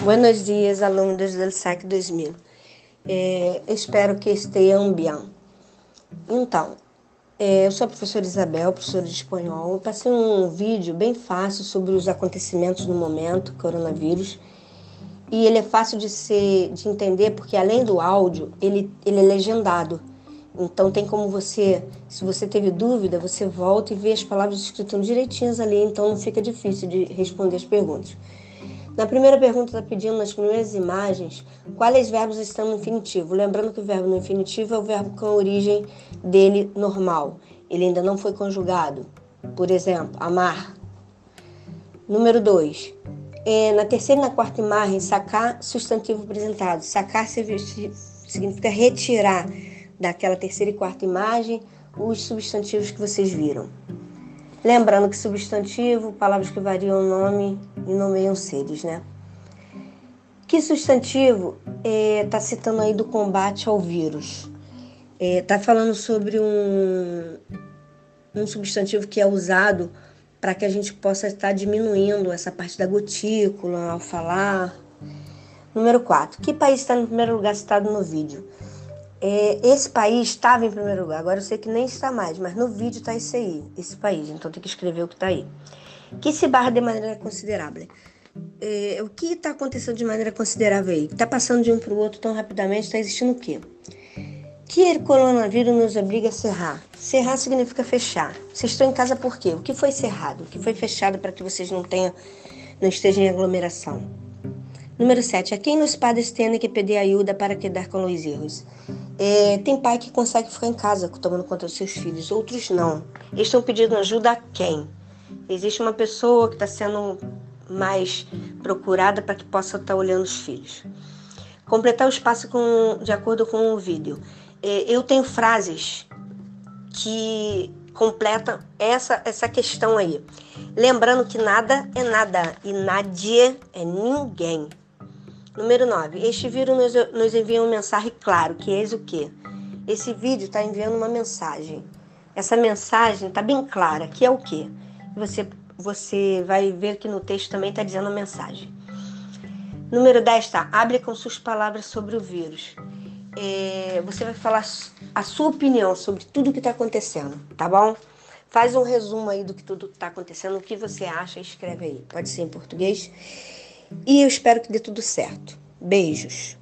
Buenos dias, alunos do SAC 2000. É, espero que estejam bem. Então, é, eu sou a professora Isabel, professora de espanhol. Eu passei um vídeo bem fácil sobre os acontecimentos no momento, coronavírus. E ele é fácil de, ser, de entender porque, além do áudio, ele, ele é legendado. Então, tem como você, se você teve dúvida, você volta e vê as palavras escritas direitinhas ali, então não fica difícil de responder as perguntas. Na primeira pergunta está pedindo nas primeiras imagens quais verbos estão no infinitivo. Lembrando que o verbo no infinitivo é o verbo com a origem dele normal. Ele ainda não foi conjugado. Por exemplo, amar. Número 2. É, na terceira e na quarta imagem, sacar substantivo apresentado. Sacar significa retirar daquela terceira e quarta imagem os substantivos que vocês viram. Lembrando que substantivo, palavras que variam o nome e nomeiam seres, né? Que substantivo está é, citando aí do combate ao vírus? Está é, falando sobre um, um substantivo que é usado para que a gente possa estar diminuindo essa parte da gotícula ao falar. Número 4. Que país está no primeiro lugar citado no vídeo? É, esse país estava em primeiro lugar, agora eu sei que nem está mais, mas no vídeo está esse aí, esse país, então tem que escrever o que está aí. Que se barra de maneira considerável. É, o que está acontecendo de maneira considerável aí? Está passando de um para o outro tão rapidamente, está existindo o quê? Que o coronavírus nos obriga a cerrar. Cerrar significa fechar. Vocês estão em casa por quê? O que foi cerrado? O que foi fechado para que vocês não tenham, não estejam em aglomeração? Número 7. A quem nos padres têm que pedir ajuda para quedar com os erros? É, tem pai que consegue ficar em casa tomando conta dos seus filhos, outros não. Eles estão pedindo ajuda a quem? Existe uma pessoa que está sendo mais procurada para que possa estar tá olhando os filhos. Completar o espaço com, de acordo com o vídeo. É, eu tenho frases que completam essa, essa questão aí. Lembrando que nada é nada e nadie é ninguém. Número 9. Este vírus nos, nos envia uma mensagem claro, que eis o quê? Esse vídeo está enviando uma mensagem. Essa mensagem está bem clara, que é o quê? Você, você vai ver que no texto também está dizendo a mensagem. Número 10 está, abre com suas palavras sobre o vírus. É, você vai falar a sua opinião sobre tudo que está acontecendo, tá bom? Faz um resumo aí do que tudo está acontecendo, o que você acha, escreve aí. Pode ser em português. E eu espero que dê tudo certo. Beijos.